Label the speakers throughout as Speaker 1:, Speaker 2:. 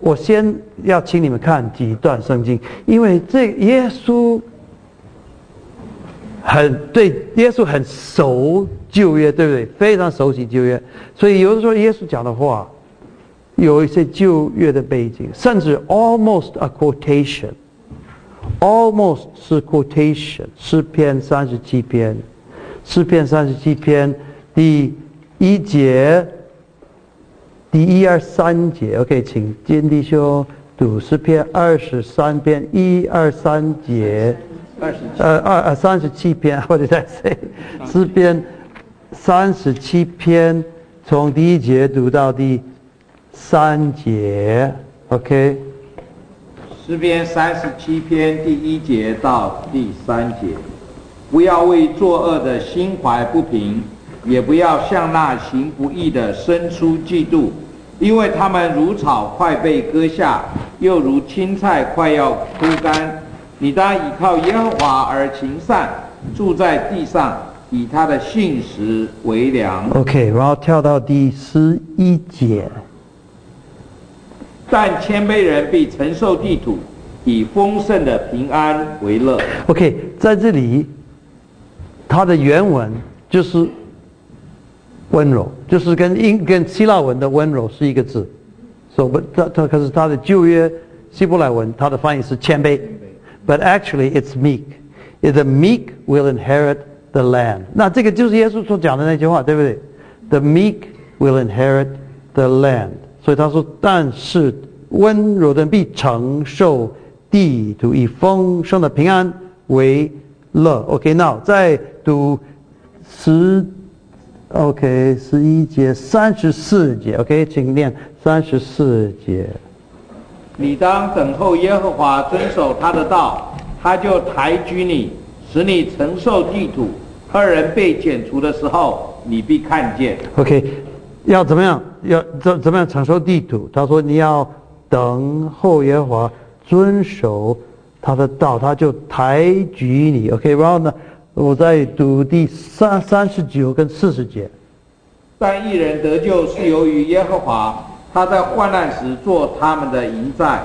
Speaker 1: 我先要请你们看几段圣经，因为这耶稣很对耶稣很熟旧约，对不对？非常熟悉旧约，所以有的时候耶稣讲的话有一些旧约的背景，甚至 almost a quotation，almost 是 quotation，诗篇三十七篇，诗篇三十七篇第一节。第一二三节，OK，请金弟兄读诗篇二十三篇一二三节，二十呃二呃三十七篇或者在谁？诗篇三十七篇从第一节读到第三节，OK。
Speaker 2: 诗篇三十七篇第一节到第三节，不要为作恶的心怀不平。也不要向那行不义的生出嫉妒，因为他们如草快被割下，又如青菜快要枯干。你当依靠耶和华而行善，住在地上，以他的信实为粮。
Speaker 1: OK，然后跳到第十一节。
Speaker 2: 但谦卑人必承受地土，以丰盛的平安为乐。
Speaker 1: OK，在这里，它的原文就是。温柔就是跟英跟希腊文的温柔是一个字，所以不，它它可是它的旧约希伯来文，它的翻译是谦卑，but actually it's meek. The meek will inherit the land. 那这个就是耶稣所讲的那句话，对不对？The meek will inherit the land. 所以他说，但是温柔的必承受地土，以丰盛的平安为乐。OK，now 再读十。OK，十一节三十四节，OK，请念三十四节。
Speaker 2: 你当等候耶和华，遵守他的道，他就抬举你，使你承受地土。二人被剪除的时候，你必看见。
Speaker 1: OK，要怎么样？要怎怎么样承受地土？他说你要等候耶和华，遵守他的道，他就抬举你。OK，然后呢？我在读第三三十九跟四十节。
Speaker 2: 但一人得救是由于耶和华，他在患难时做他们的营寨，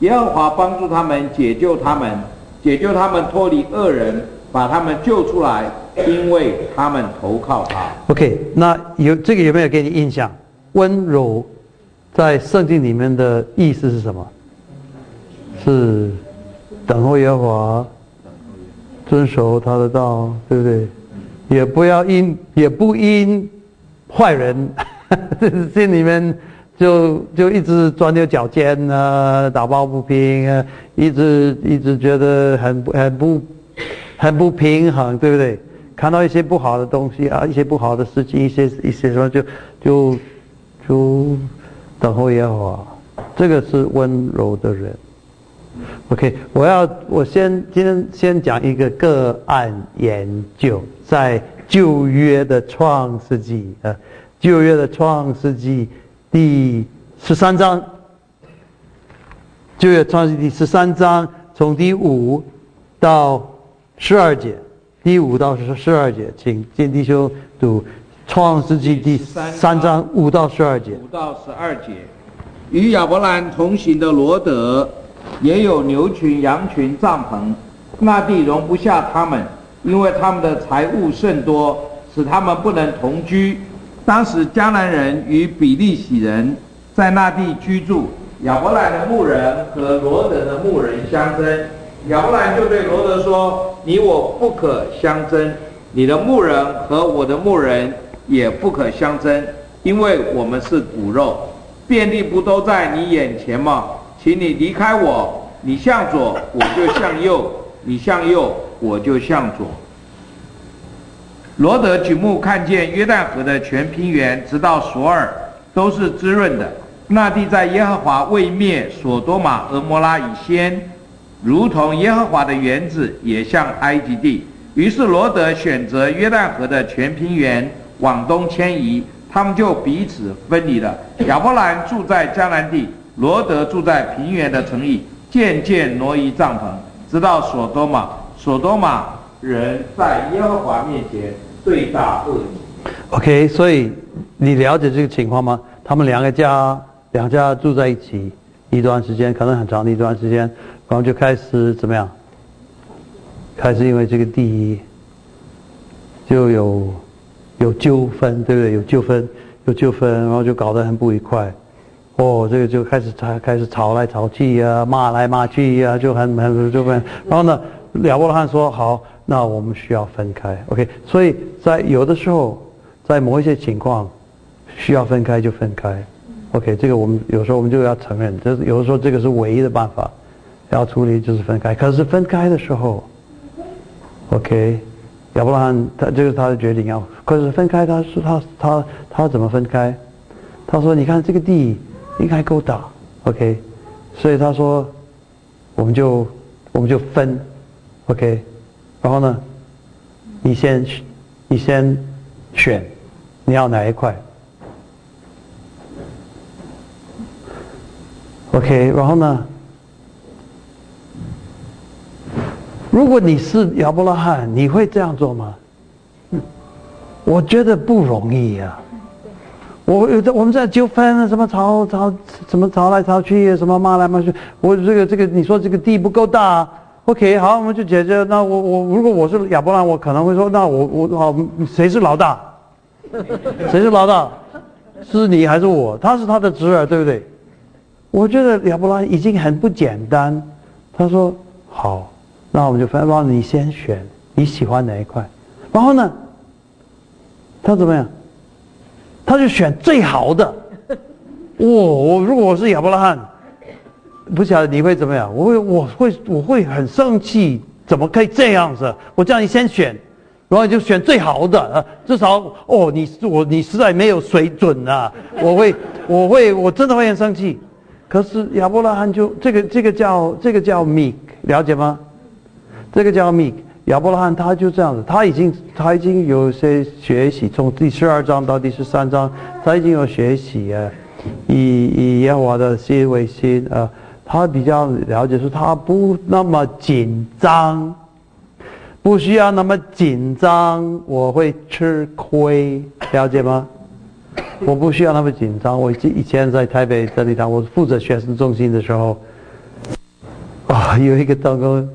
Speaker 2: 耶和华帮助他们，解救他们，解救他们脱离恶人，把他们救出来，因为他们投靠他。
Speaker 1: OK，那有这个有没有给你印象？温柔在圣经里面的意思是什么？是等候耶和华。遵守他的道，对不对？也不要因也不因坏人，这 心里面就就一直钻牛角尖啊，打抱不平啊，一直一直觉得很很不很不平衡，对不对？看到一些不好的东西啊，一些不好的事情，一些一些什么就就就等候也好，这个是温柔的人。OK，我要我先今天先讲一个个案研究，在旧约的创世纪啊，旧约的创世纪第十三章，旧约创世纪第十三章从第五到十二节，第五到十十二节，请见弟兄读创世纪第三章五到十二节。
Speaker 2: 五到十二节，与亚伯兰同行的罗德。也有牛群、羊群、帐篷，那地容不下他们，因为他们的财物甚多，使他们不能同居。当时迦南人与比利洗人在那地居住，亚伯兰的牧人和罗德的牧人相争，亚伯兰就对罗德说：“你我不可相争，你的牧人和我的牧人也不可相争，因为我们是骨肉，遍地不都在你眼前吗？”请你离开我，你向左我就向右，你向右我就向左。罗德举目看见约旦河的全平原，直到索尔，都是滋润的。那地在耶和华未灭索多玛、俄摩拉以先，如同耶和华的园子，也像埃及地。于是罗德选择约旦河的全平原往东迁移，他们就彼此分离了。亚伯兰住在迦南地。罗德住在平原的城邑，渐渐挪移帐篷，直到索多玛。索多玛人在耶和华面前罪大恶极。
Speaker 1: OK，所以你了解这个情况吗？他们两个家两家住在一起，一段时间，可能很长的一段时间，然后就开始怎么样？开始因为这个地就有有纠纷，对不对？有纠纷，有纠纷，然后就搞得很不愉快。哦，这个就开始吵，开始吵来吵去呀，骂来骂去呀，就很很就很。然后呢，亚伯拉罕说：“好，那我们需要分开。”OK，所以在有的时候，在某一些情况需要分开就分开。OK，这个我们有时候我们就要承认，这是有的时候这个是唯一的办法，要处理就是分开。可是分开的时候，OK，亚伯拉罕他这个他的决定要，可是分开他说他他他怎么分开？他说：“你看这个地。”应该够大，OK，所以他说，我们就我们就分，OK，然后呢，你先你先选你要哪一块，OK，然后呢，如果你是亚伯拉罕，你会这样做吗？我觉得不容易呀。我有的我们在纠纷，什么吵吵，什么吵来吵去，什么骂来骂去。我这个这个，你说这个地不够大，OK，好，我们就解决。那我我如果我是亚伯兰，我可能会说，那我我好，谁是老大？谁是老大？是你还是我？他是他的侄儿，对不对？我觉得亚伯兰已经很不简单。他说好，那我们就分，让你先选你喜欢哪一块，然后呢，他怎么样？他就选最好的，哇！我如果我是亚伯拉罕，不晓得你会怎么样？我会，我会，我会很生气，怎么可以这样子？我叫你先选，然后就选最好的，至少哦，你我你实在没有水准啊！我会，我会，我真的会很生气。可是亚伯拉罕就这个这个叫这个叫 meek，了解吗？这个叫 meek。亚伯拉罕他就这样子，他已经他已经有些学习，从第十二章到第十三章，他已经有学习啊，以以耶和华的心为心啊，他比较了解说他不那么紧张，不需要那么紧张，我会吃亏，了解吗？我不需要那么紧张，我以前在台北这里堂，我负责学生中心的时候，啊，有一个当工。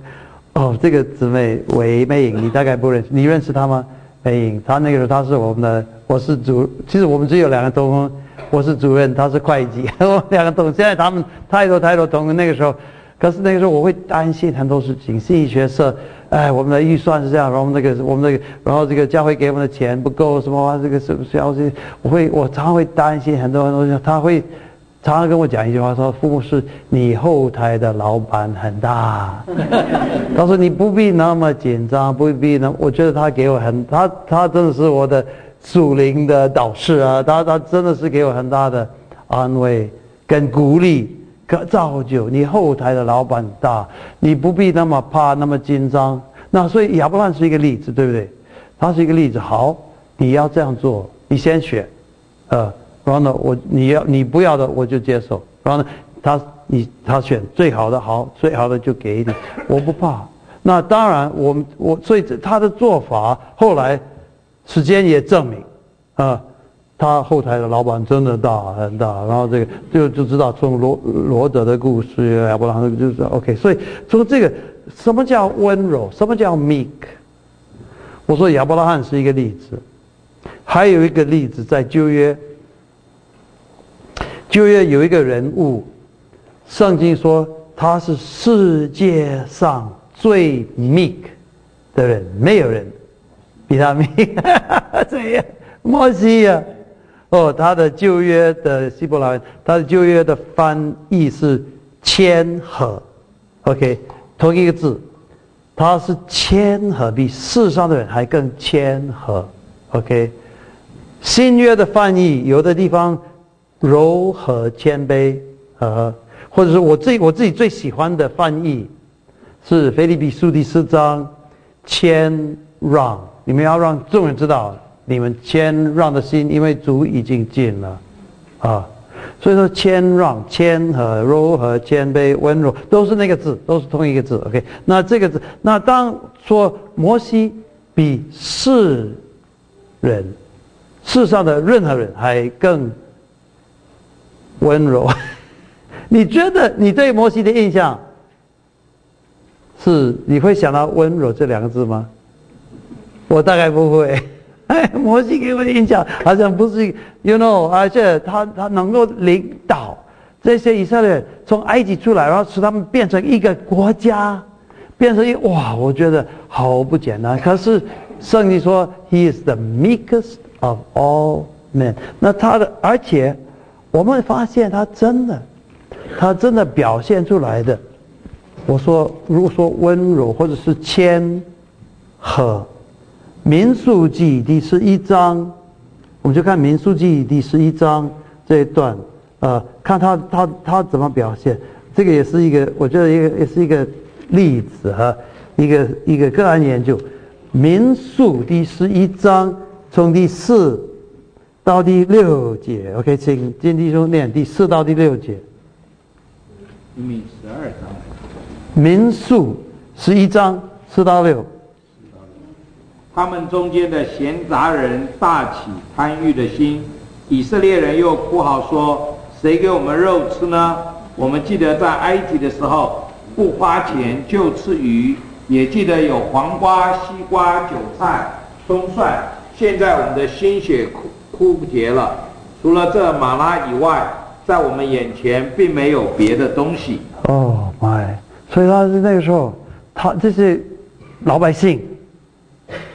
Speaker 1: 哦，这个姊妹韦美颖，你大概不认识，你认识她吗？美颖，她那个时候她是我们的，我是主，其实我们只有两个同工，我是主任，她是会计，我们两个同现在他们太多太多同工，那个时候，可是那个时候我会担心很多事情，心理学社，哎，我们的预算是这样，然后那个我们那个，然后这个教会给我们的钱不够，什么这个是不是要这，我会我常常会担心很多很多，他会。常常跟我讲一句话，说：“父母是你后台的老板很大。”他说：“你不必那么紧张，不必那。”我觉得他给我很，他他真的是我的属灵的导师啊！他他真的是给我很大的安慰跟鼓励，可造就你后台的老板大，你不必那么怕那么紧张。那所以亚伯兰是一个例子，对不对？他是一个例子。好，你要这样做，你先选，呃。然后呢，我你要你不要的我就接受。然后呢，他你他选最好的好，最好的就给你，我不怕。那当然，我们我所以他的做法后来时间也证明，啊，他后台的老板真的大很大。然后这个就就知道从罗罗德的故事，亚伯拉罕就是 OK。所以从这个什么叫温柔，什么叫 meek？我说亚伯拉罕是一个例子，还有一个例子在旧约。旧约有一个人物，圣经说他是世界上最 meek 的人，没有人比他 meek。这样，摩西呀，哦，他的旧约的希伯来，他的旧约的翻译是谦和，OK，同一个字，他是谦和，比世上的人还更谦和，OK。新约的翻译有的地方。柔和谦卑，呃，或者是我自己我自己最喜欢的翻译，是《腓立比书》第四章，谦让。你们要让众人知道，你们谦让的心，因为主已经尽了，啊，所以说谦让、谦和、柔和、谦卑、温柔，都是那个字，都是同一个字。OK，那这个字，那当说摩西比世人世上的任何人还更。温柔，你觉得你对摩西的印象是你会想到温柔这两个字吗？我大概不会。哎，摩西给我的印象好像不是，you know，而且他他能够领导这些以色列从埃及出来，然后使他们变成一个国家，变成一哇，我觉得好不简单。可是圣经说，He is the meekest of all men。那他的，而且我们发现他真的，他真的表现出来的。我说，如果说温柔或者是谦和。民数记第十一章，我们就看民数记第十一章这一段，呃，看他他他怎么表现。这个也是一个，我觉得一个也是一个例子哈，一个一个个案研究。民数第十一章从第四到第六节，OK，请金弟兄念第四到第六节。
Speaker 2: 民十二章。
Speaker 1: 民数十一章四到六。
Speaker 2: 他们中间的闲杂人大起贪欲的心，以色列人又哭嚎说：“谁给我们肉吃呢？”我们记得在埃及的时候，不花钱就吃鱼，也记得有黄瓜、西瓜、韭菜、葱蒜。现在我们的心血枯竭了，除了这马拉以外，在我们眼前并没有别的东西。
Speaker 1: 哦妈呀所以他是那个时候，他这些老百姓。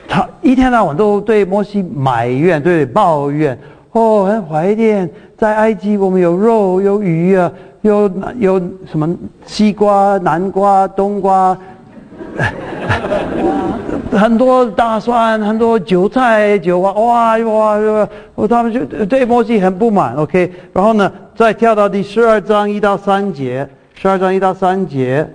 Speaker 1: 他一天到晚都对摩西埋怨，对抱怨，哦，很怀念在埃及，我们有肉有鱼啊，有有什么西瓜、南瓜、冬瓜，很多大蒜，很多韭菜、韭花，哇哇哇！他们就对摩西很不满。OK，然后呢，再跳到第十二章一到三节，十二章一到三节。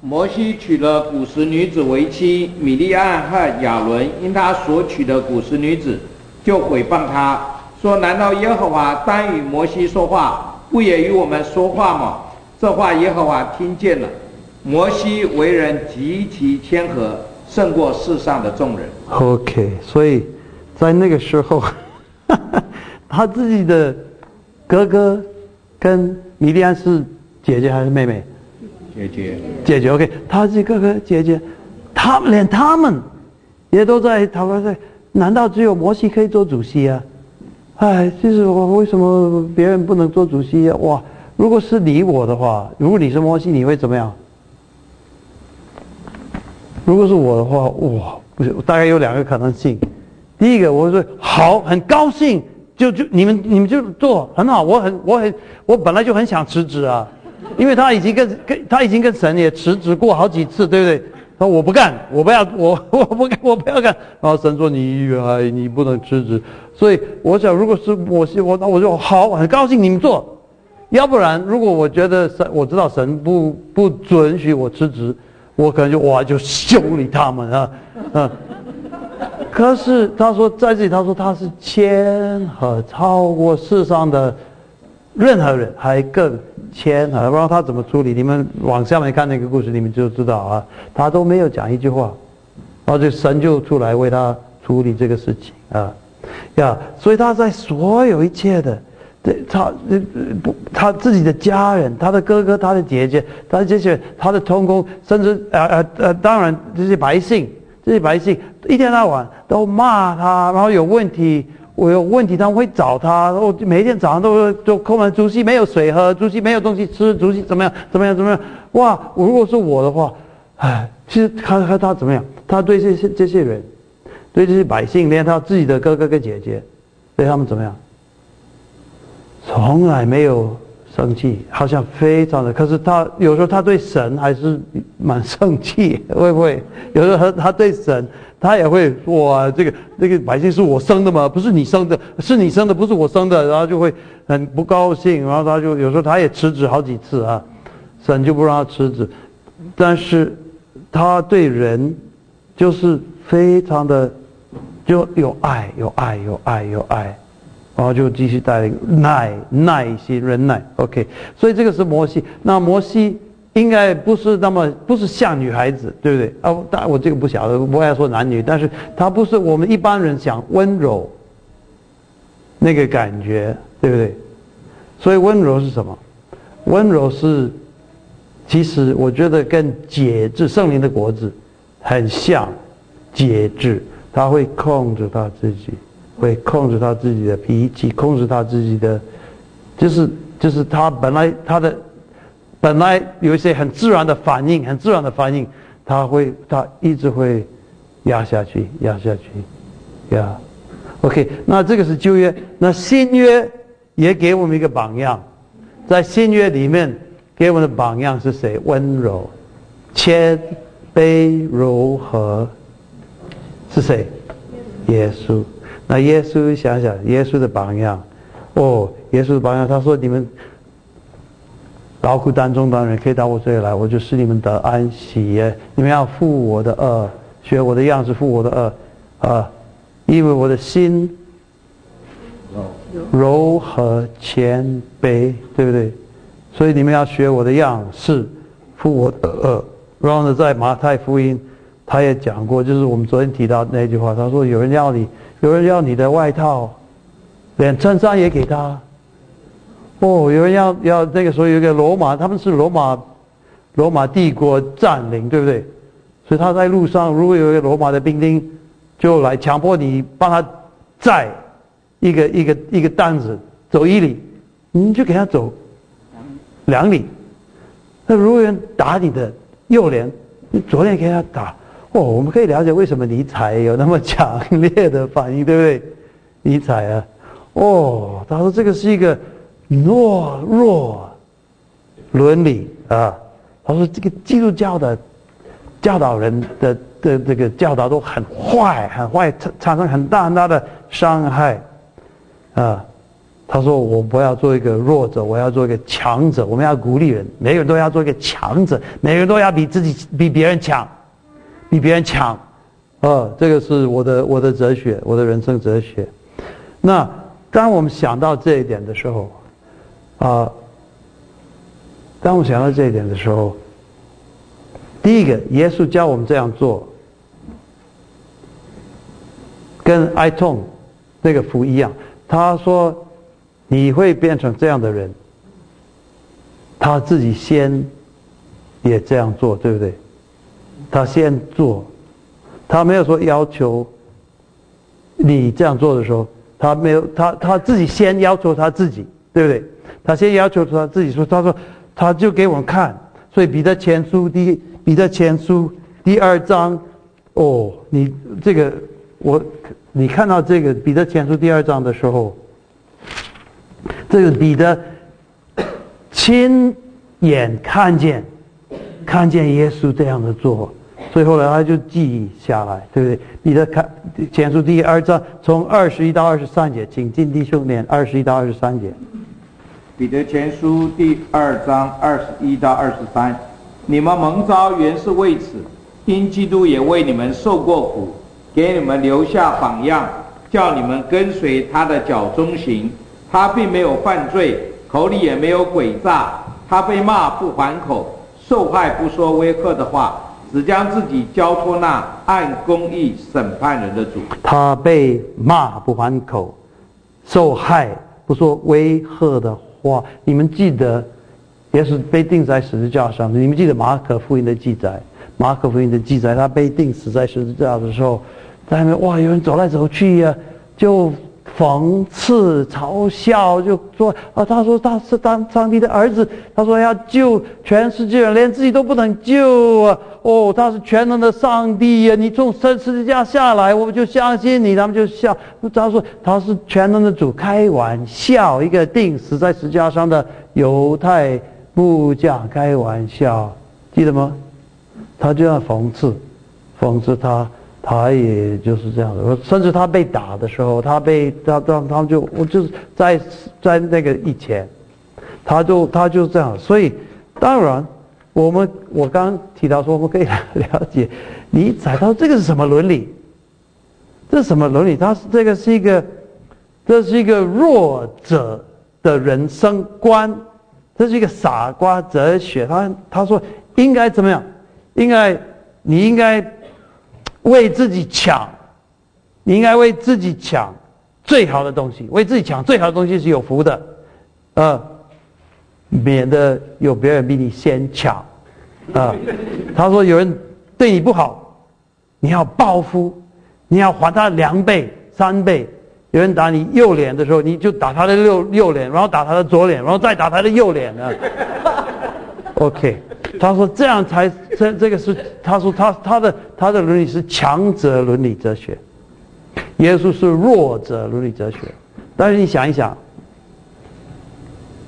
Speaker 2: 摩西娶了古时女子为妻，米利安和亚伦因他所娶的古时女子，就毁谤他，说：“难道耶和华单与摩西说话，不也与我们说话吗？”这话耶和华听见了。摩西为人极其谦和，胜过世上的众人。
Speaker 1: OK，所以在那个时候，他自己的哥哥跟米利安是姐姐还是妹妹？
Speaker 2: 姐姐，
Speaker 1: 姐姐，OK，他是哥哥姐姐，他们连他们也都在讨论说，难道只有摩西可以做主席啊？哎，就是我为什么别人不能做主席啊？哇，如果是你我的话，如果你是摩西，你会怎么样？如果是我的话，哇，不是，大概有两个可能性。第一个，我说好，很高兴，就就你们你们就做很好，我很我很我本来就很想辞职啊。因为他已经跟跟他已经跟神也辞职过好几次，对不对？他说我不干，我不要，我我不干，我不要干。然后神说你哎，你不能辞职。所以我想，如果是我我那我就好，很高兴你们做。要不然，如果我觉得神我知道神不不准许我辞职，我可能就哇就修理他们啊，嗯。可是他说在这里，他说他是谦和超过世上的任何人，还更。谦和，不知道他怎么处理。你们往下面看那个故事，你们就知道啊。他都没有讲一句话，然后这神就出来为他处理这个事情啊，呀，所以他在所有一切的，对他不他自己的家人，他的哥哥，他的姐姐，他这些他的同工，甚至呃呃呃，当然这些百姓，这些百姓一天到晚都骂他，然后有问题。我有问题，他们会找他。我每天早上都都叩门，主席没有水喝，主席没有东西吃，主席怎么样？怎么样？怎么样？哇！我如果是我的话，唉，其实他他他怎么样？他对这些这些人，对这些百姓，连他自己的哥哥跟姐姐，对他们怎么样？从来没有生气，好像非常的。可是他有时候他对神还是蛮生气，会不会？有时候他他对神。他也会哇：“这个这个百姓是我生的吗？不是你生的，是你生的，不是我生的。”然后就会很不高兴，然后他就有时候他也辞职好几次啊，神就不让他辞职。但是他对人就是非常的就有爱，有爱，有爱，有爱，然后就继续带领耐耐心忍耐。OK，所以这个是摩西。那摩西。应该不是那么不是像女孩子，对不对？啊，但我这个不晓得，不爱说男女，但是他不是我们一般人想温柔那个感觉，对不对？所以温柔是什么？温柔是，其实我觉得跟节制圣灵的果子很像，节制，他会控制他自己，会控制他自己的脾气，控制他自己的，就是就是他本来他的本来有一些很自然的反应，很自然的反应，他会他一直会压下去，压下去，压。OK，那这个是旧约，那新约也给我们一个榜样。在新约里面，给我们的榜样是谁？温柔、谦卑、柔和，是谁？耶稣。那耶稣想想，耶稣的榜样，哦，耶稣的榜样，他说：“你们劳苦担重担的人，可以到我这里来，我就使你们得安息耶。你们要负我的恶，学我的样子，负我的恶，啊，因为我的心。”柔和谦卑，对不对？所以你们要学我的样式，负我的恶。然后呢，在马太福音，他也讲过，就是我们昨天提到那句话，他说：“有人要你，有人要你的外套，连衬衫也给他。”哦，有人要要那个时候有一个罗马，他们是罗马，罗马帝国占领，对不对？所以他在路上，如果有一个罗马的兵丁，就来强迫你帮他载。一个一个一个担子走一里，你就给他走两里。那如果有人打你的右脸，你左脸给他打，哦，我们可以了解为什么尼采有那么强烈的反应，对不对？尼采啊，哦，他说这个是一个懦弱伦理啊。他说这个基督教的教导人的的这个教导都很坏，很坏，产产生很大很大的伤害。啊，他说：“我不要做一个弱者，我要做一个强者。我们要鼓励人，每个人都要做一个强者，每个人都要比自己比别人强，比别人强。啊，这个是我的我的哲学，我的人生哲学。那当我们想到这一点的时候，啊，当我想到这一点的时候，第一个，耶稣教我们这样做，跟哀痛那个符一样。”他说：“你会变成这样的人。”他自己先也这样做，对不对？他先做，他没有说要求你这样做的时候，他没有他他自己先要求他自己，对不对？他先要求他自己说：“他说他就给我们看。”所以彼得前书第彼得前书第二章，哦，你这个我。你看到这个彼得前书第二章的时候，这个彼得亲眼看见看见耶稣这样的做，最后呢他就记下来，对不对？彼得看前书第二章从二十一到二十三节，请进弟兄念二十一到二十三节。
Speaker 2: 彼得前书第二章二十一到二十三，你们蒙召原是为此，因基督也为你们受过苦。给你们留下榜样，叫你们跟随他的脚中行。他并没有犯罪，口里也没有诡诈。他被骂不还口，受害不说威吓的话，只将自己交托那按公义审判人的主。
Speaker 1: 他被骂不还口，受害不说威吓的话。你们记得，也是被钉在十字架上。你们记得马可福音的记载？马可福音的记载，他被钉死在十字架的时候。在那边哇，有人走来走去呀，就讽刺、嘲笑，就说啊，他说他是当上帝的儿子，他说要救全世界人，连自己都不能救啊！哦，他是全能的上帝呀！你从十字架下来，我们就相信你。他们就笑，他说他是全能的主，开玩笑，一个钉死在十字架上的犹太木匠开玩笑，记得吗？他就要讽刺，讽刺他。他也就是这样的，甚至他被打的时候，他被他他他就我就是在在那个以前，他就他就这样，所以当然我们我刚提到说我们可以了解，你踩到这个是什么伦理？这是什么伦理？他是这个是一个，这是一个弱者的人生观，这是一个傻瓜哲学。他他说应该怎么样？应该你应该。为自己抢，你应该为自己抢最好的东西。为自己抢最好的东西是有福的，呃，免得有别人比你先抢。啊，他说有人对你不好，你要报复，你要还他两倍、三倍。有人打你右脸的时候，你就打他的右右脸，然后打他的左脸，然后再打他的右脸呢。OK，他说这样才这这个是他说他他的他的伦理是强者伦理哲学，耶稣是弱者伦理哲学。但是你想一想，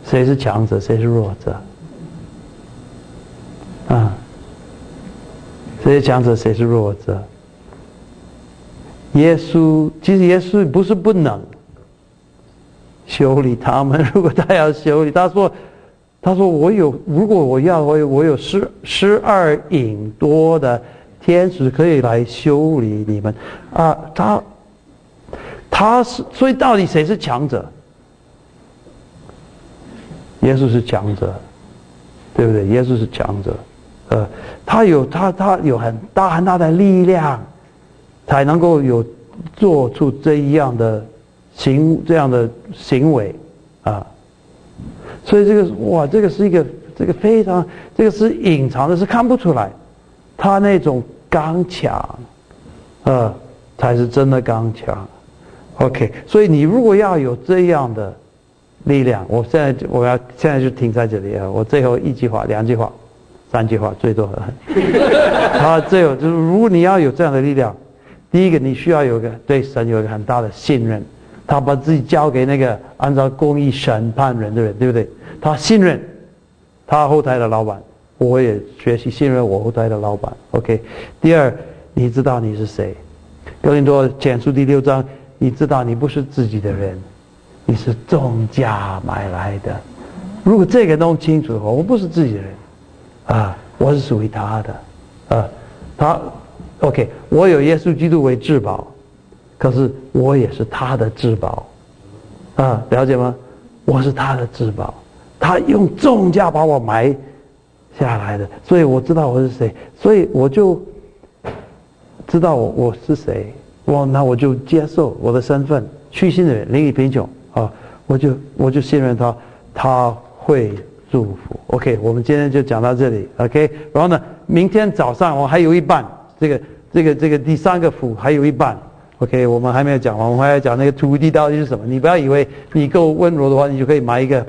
Speaker 1: 谁是强者，谁是弱者？啊，谁是强者，谁是弱者？耶稣其实耶稣不是不能修理他们，如果他要修理，他说。他说：“我有，如果我要，我有，我有十十二引多的天使可以来修理你们啊。”他，他是，所以到底谁是强者？耶稣是强者，对不对？耶稣是强者，呃，他有他他有很大很大的力量，才能够有做出这样的行这样的行为啊。所以这个哇，这个是一个这个非常这个是隐藏的，是看不出来，他那种刚强，呃，才是真的刚强。OK，所以你如果要有这样的力量，我现在我要现在就停在这里啊，我最后一句话、两句话、三句话最多。他最后就是，如果你要有这样的力量，第一个你需要有个对神有一个很大的信任，他把自己交给那个按照公义审判人的人，对不对？他信任他后台的老板，我也学习信任我后台的老板。OK，第二，你知道你是谁？哥林多简书第六章，你知道你不是自己的人，你是重价买来的。如果这个弄清楚的话，我不是自己的人，啊，我是属于他的，啊，他 OK，我有耶稣基督为至宝，可是我也是他的至宝，啊，了解吗？我是他的至宝。他用重价把我埋下来的，所以我知道我是谁，所以我就知道我我是谁，我那我就接受我的身份，虚心的人，灵里贫穷啊，我就我就信任他，他会祝福。OK，我们今天就讲到这里。OK，然后呢，明天早上我还有一半，这个这个这个第三个福还有一半。OK，我们还没有讲完，我们还要讲那个土地到底是什么。你不要以为你够温柔的话，你就可以买一个。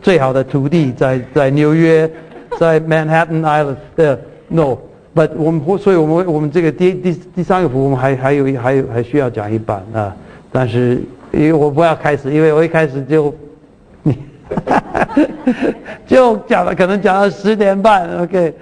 Speaker 1: 最好的土地在在纽约，在 Manhattan Island 的 No，but 我们所以我们我们这个第第第三个服务我们还还有还有还需要讲一半啊，但是因为我不要开始，因为我一开始就你 就讲了，可能讲到十点半，OK。